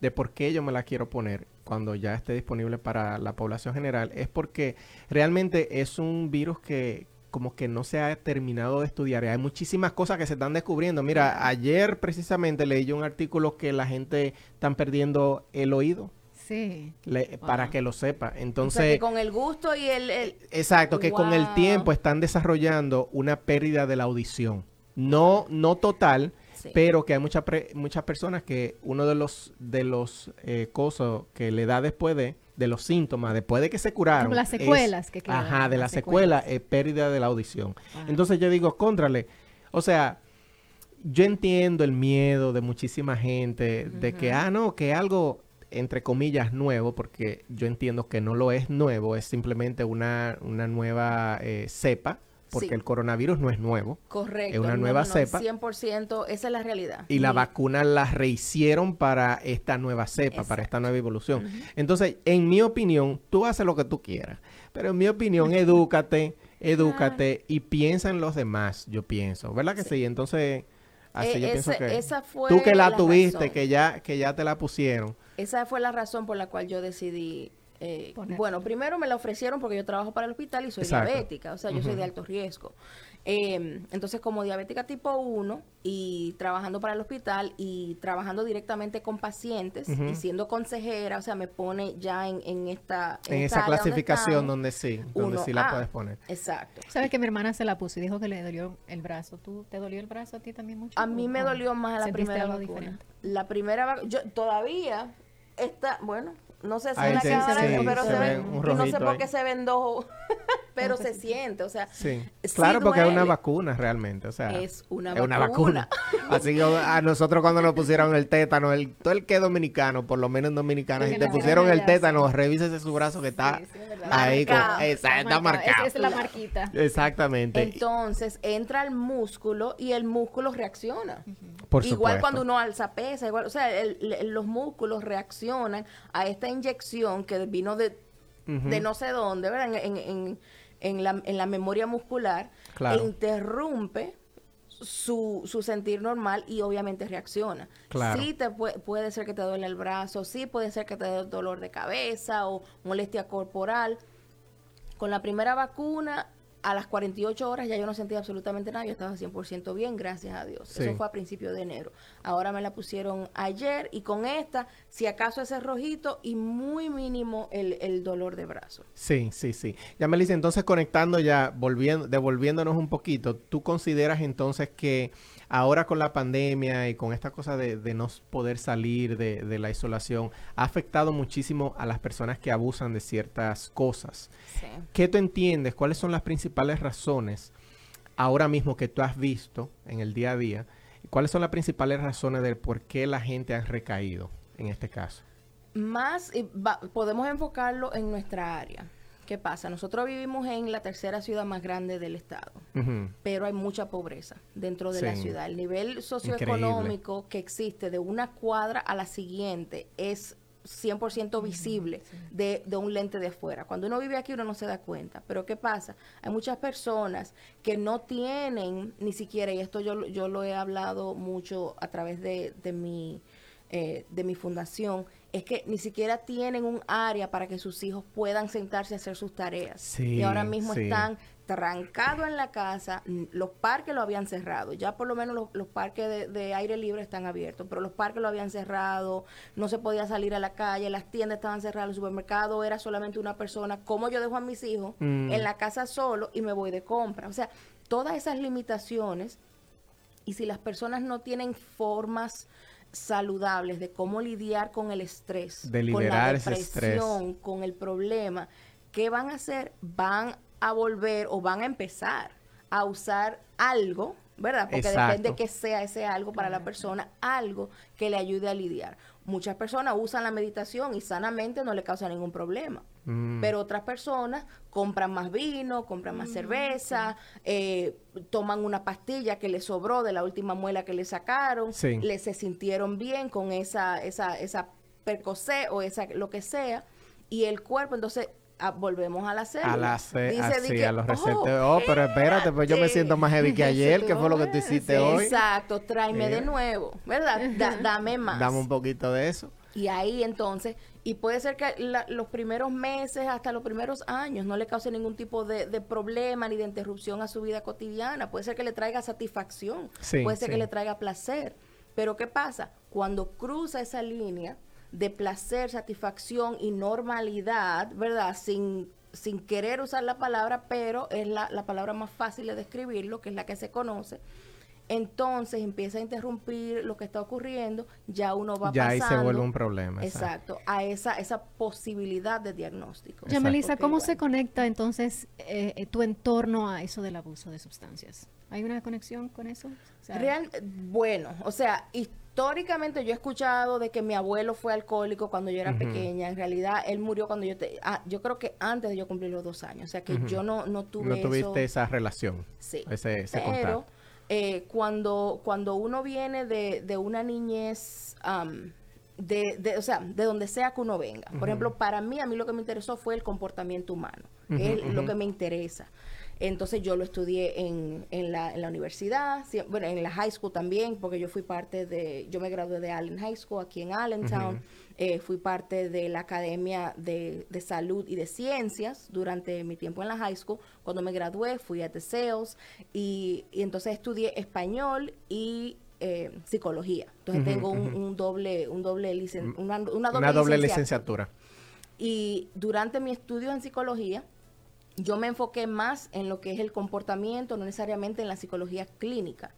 de por qué yo me la quiero poner cuando ya esté disponible para la población general, es porque realmente es un virus que como que no se ha terminado de estudiar. Y Hay muchísimas cosas que se están descubriendo. Mira, ayer precisamente leí un artículo que la gente están perdiendo el oído. Sí. le- para que lo sepa. o sea, Entonces, que con el gusto y el... el- Exacto, que con el tiempo están desarrollando una pérdida de la audición. No, no total, Sí. pero que hay muchas pre- muchas personas que uno de los de los eh, cosas que le da después de de los síntomas, después de que se curaron. Como las es- secuelas que quedan, Ajá, de las la secuela secuelas. es pérdida de la audición. Entonces yo digo, contrale, o sea, yo entiendo el miedo de muchísima gente de que, ah, no, que algo, entre comillas, nuevo, porque yo entiendo que no lo es nuevo, es simplemente una, una nueva eh, cepa porque el coronavirus no es nuevo. Correcto. Es una nueva cepa. 100%, esa es la realidad. Y, la vacuna la rehicieron para esta nueva cepa, para esta nueva evolución. Entonces, en mi opinión, tú haces lo que tú quieras, pero en mi opinión, edúcate, edúcate y piensa en los demás, yo pienso. ¿Verdad que sí? Entonces, así e yo pienso que esa fue tú que la, tuviste, que ya que ya te la pusieron. Esa fue la razón por la cual yo decidí eh, bueno, primero me la ofrecieron porque yo trabajo para el hospital y soy diabética, o sea, yo soy de alto riesgo. Em, entonces, como diabética tipo 1 y trabajando para el hospital y trabajando directamente con pacientes y siendo consejera, o sea, me pone ya en, esta... En, esa clasificación donde, sí, donde sí la puedes poner. Exacto. ¿Sabes que mi hermana se la puso y dijo que le dolió el brazo? ¿Tú te dolió el brazo a ti también mucho? A mí me dolió más la primera vacuna. La primera yo todavía está, bueno, no sé si en la cámara, pero se, ve, no sé por qué se ven dos, pero se siente, o sea. Sí. Claro, porque es una vacuna realmente, o sea. Es una es vacuna. Una vacuna. Así que a nosotros cuando nos pusieron el tétano, el, todo el que es dominicano, por lo menos en dominicana, si te pusieron el tétano, revísese su brazo que está ahí, con, esa, está marcado. Esa es la marquita. Exactamente. Entonces entra el músculo y el músculo reacciona. Por igual cuando uno alza pesa, igual, o sea, los músculos reaccionan a esta inyección que vino de, de no sé dónde, ¿verdad? En, en, en, la, en la, memoria muscular, e interrumpe su, su, sentir normal y obviamente reacciona. Claro. Sí te puede, puede ser que te duele el brazo, sí puede ser que te dé dolor de cabeza o molestia corporal. Con la primera vacuna a las 48 horas ya yo no sentía absolutamente nada, yo estaba 100% bien, gracias a Dios. Eso fue a principios de enero. Ahora me la pusieron ayer y con esta, si acaso ese rojito y muy mínimo el, dolor de brazo. Sí, sí, sí. Ya me dice, entonces conectando ya, volviendo, devolviéndonos un poquito, ¿tú consideras entonces que ahora con la pandemia y con esta cosa de, no poder salir de, la isolación, ha afectado muchísimo a las personas que abusan de ciertas cosas. ¿Qué tú entiendes? ¿Cuáles son las principales razones ahora mismo que tú has visto en el día a día? ¿Cuáles son las principales razones de por qué la gente ha recaído en este caso? Más, podemos enfocarlo en nuestra área. ¿Qué pasa? Nosotros vivimos en la tercera ciudad más grande del estado, pero hay mucha pobreza dentro de la ciudad. El nivel socioeconómico que existe de una cuadra a la siguiente es 100% visible de, de, un lente de afuera. Cuando uno vive aquí uno no se da cuenta. Pero ¿qué pasa? Hay muchas personas que no tienen ni siquiera, y esto yo, yo lo he hablado mucho a través de, de mi eh, de mi fundación es que ni siquiera tienen un área para que sus hijos puedan sentarse a hacer sus tareas. y ahora mismo están trancados en la casa, los parques lo habían cerrado, ya por lo menos los, parques de, aire libre están abiertos, pero los parques lo habían cerrado, no se podía salir a la calle, las tiendas estaban cerradas, el supermercado era solamente una persona, como yo dejo a mis hijos mm. en la casa solo y me voy de compra. O sea, todas esas limitaciones, y si las personas no tienen formas saludables de cómo lidiar con el estrés, con la depresión, con el problema, ¿qué van a hacer? Van a volver o van a empezar a usar algo, ¿verdad? Porque depende que sea ese algo para la persona, algo que le ayude a lidiar. Muchas personas usan la meditación y sanamente no le causa ningún problema. Mm. Pero otras personas compran más vino, compran más mm, cerveza, eh, toman una pastilla que les sobró de la última muela que le sacaron, le se sintieron bien con esa, esa, esa percocé o esa lo que sea, y el cuerpo entonces Ah, volvemos a la serie. A la serie, así, a los receptores. Oh, oh, pero espérate, pues yo me siento más heavy que ayer, que fue lo que tú hiciste hoy. Exacto, tráeme de nuevo, ¿verdad? dame más. Dame un poquito de eso. Y ahí entonces, y puede ser que los primeros meses, hasta los primeros años, no le cause ningún tipo de, problema ni de interrupción a su vida cotidiana. Puede ser que le traiga satisfacción, puede ser que le traiga placer. Pero ¿qué pasa? Cuando cruza esa línea, de placer, satisfacción y normalidad, ¿verdad? Sin, sin querer usar la palabra, pero es la, la palabra más fácil de describirlo, que es la que se conoce entonces empieza a interrumpir lo que está ocurriendo, ya uno va ya ahí se vuelve un problema. Exacto, a esa, esa posibilidad de diagnóstico. Ya, Melissa, ¿cómo se conecta entonces eh, tu entorno a eso del abuso de sustancias? ¿Hay una conexión con eso? Real, bueno, o sea, históricamente yo he escuchado de que mi abuelo fue alcohólico cuando yo era pequeña. En realidad, él murió cuando yo te... Ah, yo creo que antes de yo cumplir los dos años. O sea, que yo no, no tuve No tuviste esa relación. Sí. Ese, ese Pero, eh, cuando, cuando uno viene de, de una niñez... de, de, o sea, de donde sea que uno venga. Por ejemplo, para mí, a mí lo que me interesó fue el comportamiento humano. es lo que me interesa. Entonces yo lo estudié en, en, la, en la universidad, bueno, en la high school también, porque yo fui parte de, yo me gradué de Allen High School aquí en Allentown, eh, fui parte de la Academia de, de, Salud y de Ciencias durante mi tiempo en la high school. Cuando me gradué fui a The Sales y, y entonces estudié español y eh, psicología. Entonces tengo un, doble, un doble licen una, una, doble, una doble licenciatura. Y durante mi estudio en psicología, yo me enfoqué más en lo que es el comportamiento, no necesariamente en la psicología clínica.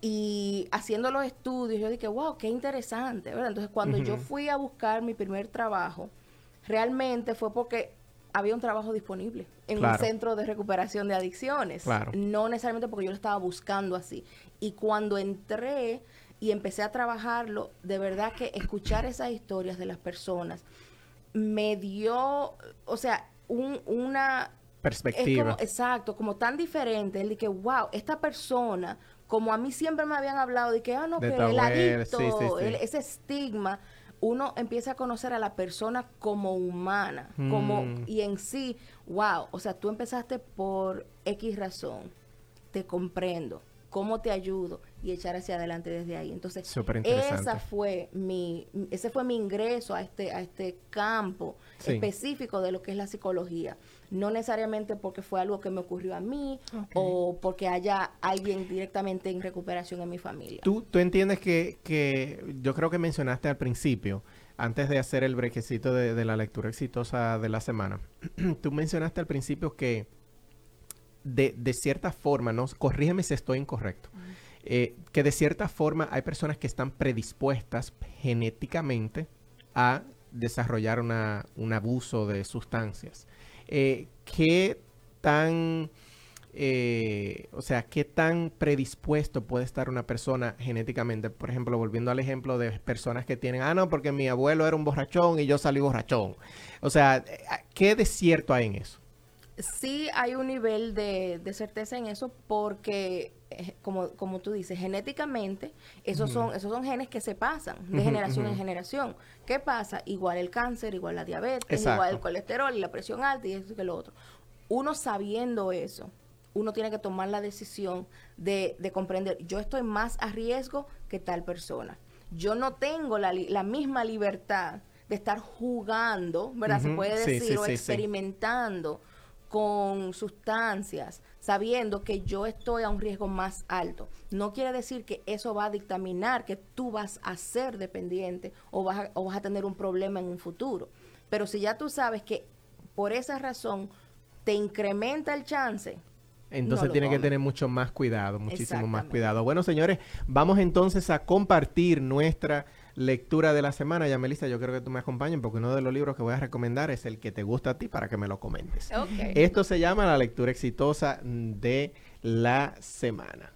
Y haciendo los estudios, yo dije, wow, qué interesante, ¿verdad? Entonces, cuando yo fui a buscar mi primer trabajo, realmente fue porque había un trabajo disponible en un centro de recuperación de adicciones. No necesariamente porque yo lo estaba buscando así. Y cuando entré y empecé a trabajarlo, de verdad que escuchar esas historias de las personas me dio, o sea, una perspectiva. exacto, como tan diferente, el de que, wow, esta persona, como a mí siempre me habían hablado de que, ah, no, que el adicto, ese estigma, uno empieza a conocer a la persona como humana, como, mm. y en sí, wow, o sea, tú empezaste por X razón, te comprendo, ¿cómo te ayudo? y echar hacia adelante desde ahí. Entonces, esa fue mi, ese fue mi ingreso a este, a este campo específico de lo que es la psicología. No necesariamente porque fue algo que me ocurrió a mí o porque haya alguien directamente en recuperación en mi familia. Tú, tú entiendes que, que yo creo que mencionaste al principio, antes de hacer el brequecito de, la lectura exitosa de la semana, tú mencionaste al principio que de, de cierta forma, ¿no? corrígeme si estoy incorrecto. Eh, que de cierta forma hay personas que están predispuestas genéticamente a desarrollar un abuso de sustancias. Eh, ¿Qué tan, eh, o sea, qué tan predispuesto puede estar una persona genéticamente? Por ejemplo, volviendo al ejemplo de personas que tienen, ah, no, porque mi abuelo era un borrachón y yo salí borrachón. O sea, ¿qué de cierto hay en eso? Sí hay un nivel de, de certeza en eso porque eh, como, como tú dices, genéticamente, esos, son, esos son genes que se pasan de generación en generación. ¿Qué pasa? Igual el cáncer, igual la diabetes, igual el colesterol y la presión alta y eso que lo otro. Uno sabiendo eso, uno tiene que tomar la decisión de, de comprender, yo estoy más a riesgo que tal persona. Yo no tengo la, la misma libertad de estar jugando, ¿verdad? Se puede decir, o experimentando con sustancias, sabiendo que yo estoy a un riesgo más alto. No quiere decir que eso va a dictaminar que tú vas a ser dependiente o vas a, o vas a tener un problema en un futuro. Pero si ya tú sabes que por esa razón te incrementa el chance, entonces tiene que tener mucho más cuidado, muchísimo más cuidado. Bueno, señores, vamos entonces a compartir nuestra lectura de la semana. Ya, Melissa, yo creo que tú me acompañes porque uno de los libros que voy a recomendar es el que te gusta a ti para que me lo comentes. Esto se llama La lectura exitosa de la semana.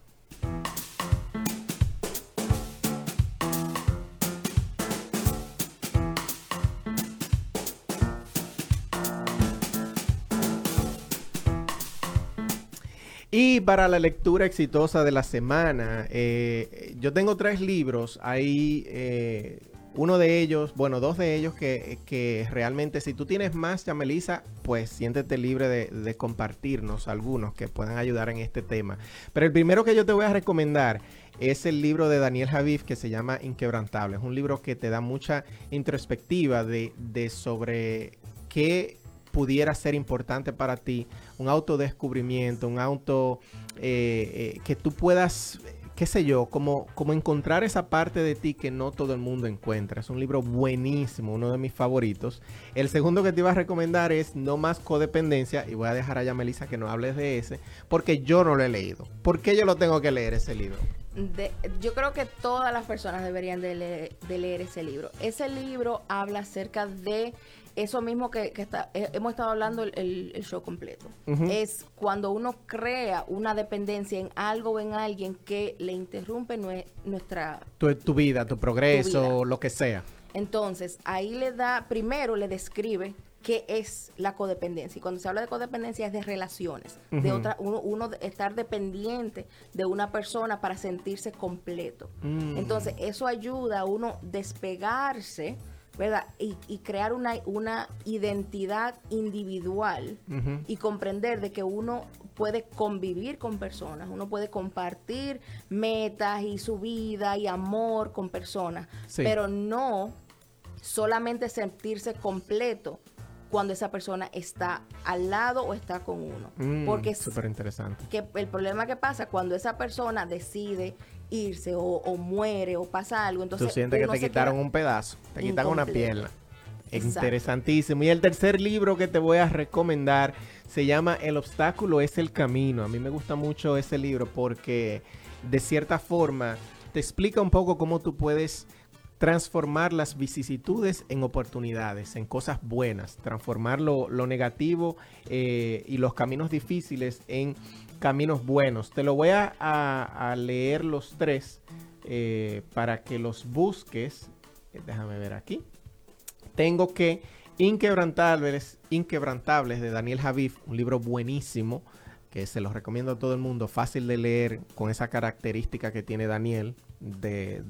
Y para la lectura exitosa de la semana, eh, yo tengo tres libros. Hay eh, uno de ellos, bueno, dos de ellos que, realmente si tú tienes más, Melissa, pues siéntete libre de, compartirnos algunos que puedan ayudar en este tema. Pero el primero que yo te voy a recomendar es el libro de Daniel Javif que se llama Inquebrantable. Es un libro que te da mucha introspectiva de, de sobre qué pudiera ser importante para ti, un autodescubrimiento, un auto eh, eh, que tú puedas, qué sé yo, como, como encontrar esa parte de ti que no todo el mundo encuentra. Es un libro buenísimo, uno de mis favoritos. El segundo que te iba a recomendar es No más codependencia y voy a dejar a Melissa que no hables de ese porque yo no lo he leído. ¿Por qué yo lo tengo que leer ese libro? yo creo que todas las personas deberían de leer, ese libro. Ese libro habla acerca de eso mismo que, está, eh, hemos estado hablando el, show completo. Es cuando uno crea una dependencia en algo o en alguien que le interrumpe nuestra... Tu, tu, vida, tu progreso, lo que sea. Entonces, ahí le da, primero le describe qué es la codependencia. Y cuando se habla de codependencia es de relaciones, de otra, uno, uno, estar dependiente de una persona para sentirse completo. Mm. Entonces, eso ayuda a uno despegarse, ¿verdad? Y, crear una, una identidad individual y comprender de que uno puede convivir con personas, uno puede compartir metas y su vida y amor con personas, pero no solamente sentirse completo cuando esa persona está al lado o está con uno. Mm, Porque es súper interesante. Que el problema que pasa cuando esa persona decide irse o, muere o pasa algo, entonces tú sientes que te quitaron un pedazo, te quitaron una pierna. Interesantísimo. Y el tercer libro que te voy a recomendar se llama El obstáculo es el camino. A mí me gusta mucho ese libro porque de cierta forma te explica un poco cómo tú puedes transformar las vicisitudes en oportunidades, en cosas buenas, transformar lo, negativo eh, y los caminos difíciles en caminos buenos. Te lo voy a, leer los tres eh, para que los busques. Eh, déjame ver aquí. Tengo que Inquebrantables, Inquebrantables de Daniel Javif, un libro buenísimo que se los recomiendo a todo el mundo, fácil de leer, con esa característica que tiene Daniel de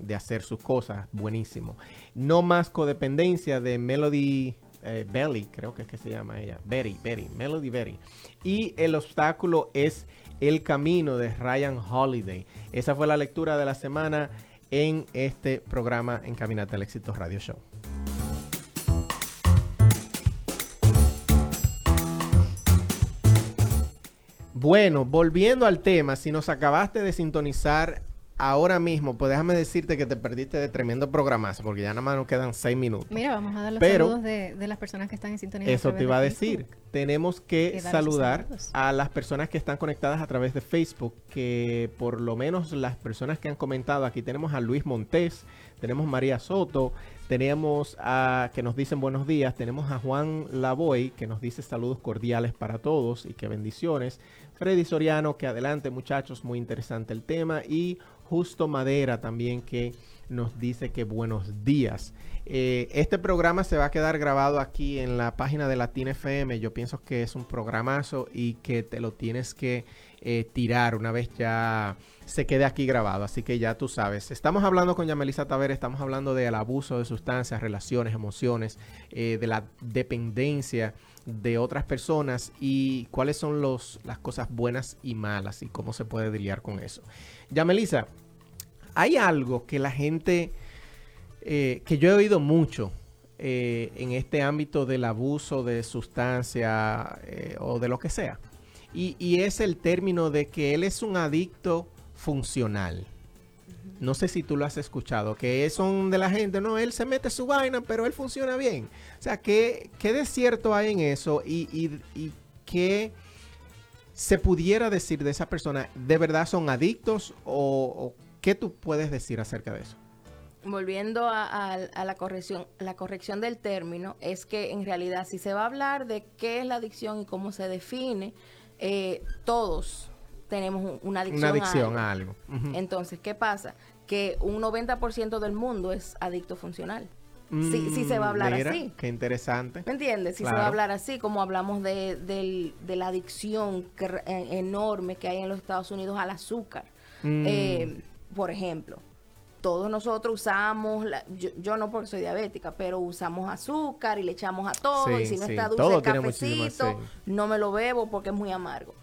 de hacer sus cosas, buenísimo. No más codependencia de Melody eh, Belly, creo que es que se llama ella, Betty, Betty, Melody Betty. Y el obstáculo es El Camino de Ryan Holiday. Esa fue la lectura de la semana en este programa en Caminata al Éxito Radio Show. Bueno, volviendo al tema, si nos acabaste de sintonizar ahora mismo, pues déjame decirte que te perdiste de tremendo programazo, porque ya nada más nos quedan seis minutos. Mira, vamos a dar los saludos de, las personas que están en sintonía. Eso te iba a decir. Tenemos que saludar a las personas que están conectadas a través de Facebook, que por lo menos las personas que han comentado, aquí tenemos a Luis Montés, tenemos María Soto, tenemos a que nos dicen buenos días, tenemos a Juan Lavoy, que nos dice saludos cordiales para todos y que bendiciones. Freddy Soriano, que adelante muchachos, muy interesante el tema. Y Justo Madera también que nos dice que buenos días. Eh, este programa se va a quedar grabado aquí en la página de Latina FM. Yo pienso que es un programazo y que te lo tienes que eh, tirar una vez ya se quede aquí grabado. Así que ya tú sabes. Estamos hablando con Yamelisa Taver, estamos hablando del abuso de sustancias, relaciones, emociones, eh, de la dependencia de otras personas y cuáles son los, las cosas buenas y malas y cómo se puede lidiar con eso. Ya, Melissa, hay algo que la gente, eh, que yo he oído mucho eh, en este ámbito del abuso de sustancia eh, o de lo que sea. Y, es el término de que él es un adicto funcional. No sé si tú lo has escuchado, que son de la gente, no, él se mete su vaina, pero él funciona bien. O sea, ¿qué, qué de cierto hay en eso? Y, y, y qué se pudiera decir de esa persona, ¿de verdad son adictos o, qué tú puedes decir acerca de eso? Volviendo a, la corrección, la corrección del término es que en realidad si se va a hablar de qué es la adicción y cómo se define, eh, todos tenemos una adicción, a algo. Entonces, ¿qué pasa? Que un 90% del mundo es adicto funcional si, se va a hablar así. Qué interesante. ¿Me entiendes? Si se va a hablar así, como hablamos de, la adicción enorme que hay en los Estados Unidos al azúcar. Mm. Eh, por ejemplo, todos nosotros usamos, yo, no porque soy diabética, pero usamos azúcar y le echamos a todo. y si no está dulce el cafecito, no me lo bebo porque es muy amargo.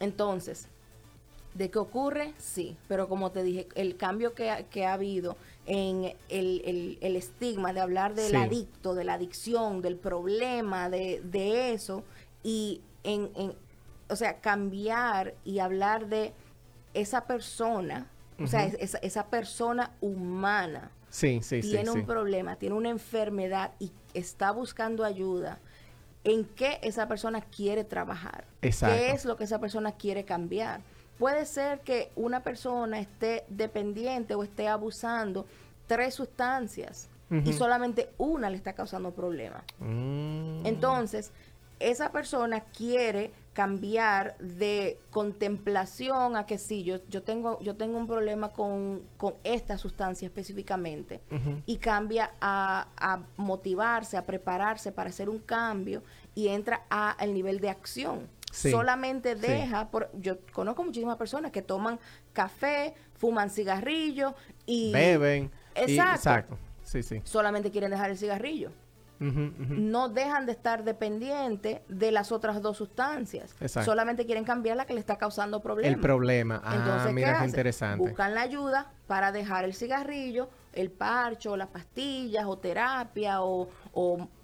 Entonces, ¿de qué ocurre? Sí, pero como te dije, el cambio que, que ha habido en el, el, estigma de hablar del adicto, de la adicción, del problema, de, de eso, y en, en, o sea, cambiar y hablar de esa persona, o sea, esa, esa, persona humana. Sí, sí, tiene un problema, tiene una enfermedad y está buscando ayuda. ¿En qué esa persona quiere trabajar? Exacto. ¿Qué es lo que esa persona quiere cambiar? Puede ser que una persona esté dependiente o esté abusando tres sustancias y solamente una le está causando problemas. Mm. Entonces, esa persona quiere cambiar de contemplación a que sí, yo, yo, tengo, yo tengo un problema con, esta sustancia específicamente y cambia a, motivarse, a prepararse para hacer un cambio y entra al nivel de acción. Solamente deja, por, yo conozco muchísimas personas que toman café, fuman cigarrillo y... Beben. Exacto. Sí, sí. Solamente quieren dejar el cigarrillo no dejan de estar dependientes de las otras dos sustancias. Solamente quieren cambiar la que le está causando problemas. El problema. Ah, Entonces, mira qué, interesante. Buscan la ayuda para dejar el cigarrillo, el parcho, las pastillas o terapia o,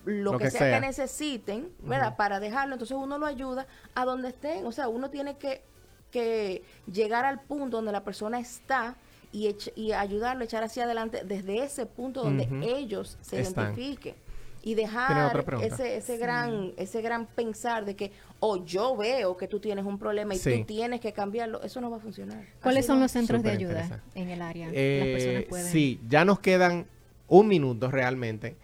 lo, que, sea, que necesiten, ¿verdad? Para dejarlo. Entonces uno lo ayuda a donde estén. O sea, uno tiene que, que llegar al punto donde la persona está y, y ayudarlo a echar hacia adelante desde ese punto donde ellos se identifiquen y dejar ese, ese gran ese gran pensar de que o oh, yo veo que tú tienes un problema y tú tienes que cambiarlo, eso no va a funcionar. ¿Cuáles son los centros de ayuda en el área? Eh, sí, ya nos quedan un minuto realmente.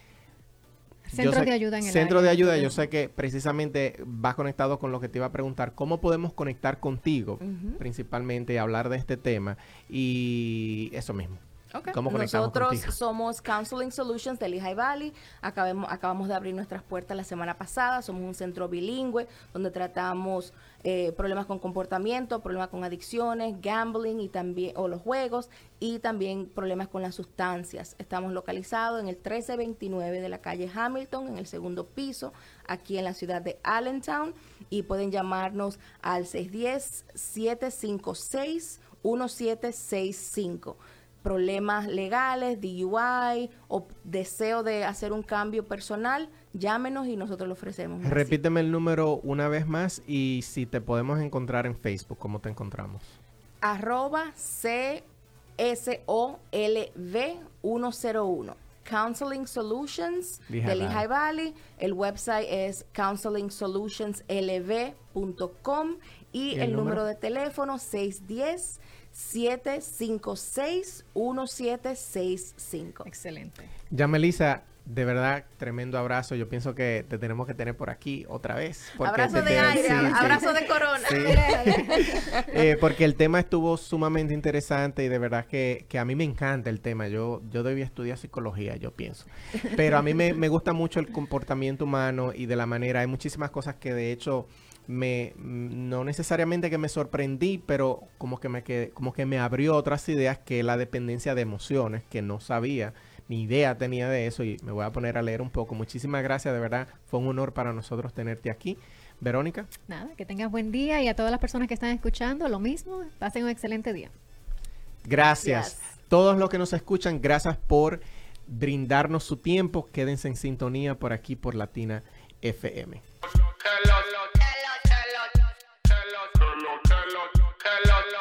Centro de ayuda en el Centro de ayuda, yo sé que precisamente va conectado con lo que te iba a preguntar, ¿cómo podemos conectar contigo principalmente hablar de este tema? Y eso mismo. Nosotros somos Counseling Solutions de Lehigh Valley. Acabamos, acabamos de abrir nuestras puertas la semana pasada. Somos un centro bilingüe donde tratamos eh, problemas con comportamiento, problemas con adicciones, gambling y también o los juegos y también problemas con las sustancias. Estamos localizados en el 1329 de la calle Hamilton, en el segundo piso, aquí en la ciudad de Allentown y pueden llamarnos al 610 756 1765 problemas legales, DUI o deseo de hacer un cambio personal, llámenos y nosotros lo ofrecemos. Repíteme el número una vez más y si te podemos encontrar en Facebook, ¿cómo te encontramos? Arroba CSOLV 101. Counseling Solutions de Lehigh Valley. El website es counselingsolutionslv.com y, el, número? número de teléfono 610 756-1765. Excelente. Ya, Melissa, de verdad, tremendo abrazo. Yo pienso que te tenemos que tener por aquí otra vez. Abrazo de aire, abrazo de corona. Eh, porque el tema estuvo sumamente interesante y de verdad que, a mí me encanta el tema. Yo, yo debía estudiar psicología, yo pienso. Pero a mí me, me gusta mucho el comportamiento humano y de la manera, hay muchísimas cosas que de hecho me no necesariamente que me sorprendí, pero como que me como que me abrió otras ideas que la dependencia de emociones que no sabía ni idea tenía de eso y me voy a poner a leer un poco. Muchísimas gracias, de verdad, fue un honor para nosotros tenerte aquí. Verónica. Nada, que tengas buen día y a todas las personas que están escuchando, lo mismo, pasen un excelente día. Gracias. Todos los que nos escuchan, gracias por brindarnos su tiempo. Quédense en sintonía por aquí por Latina FM. Hello.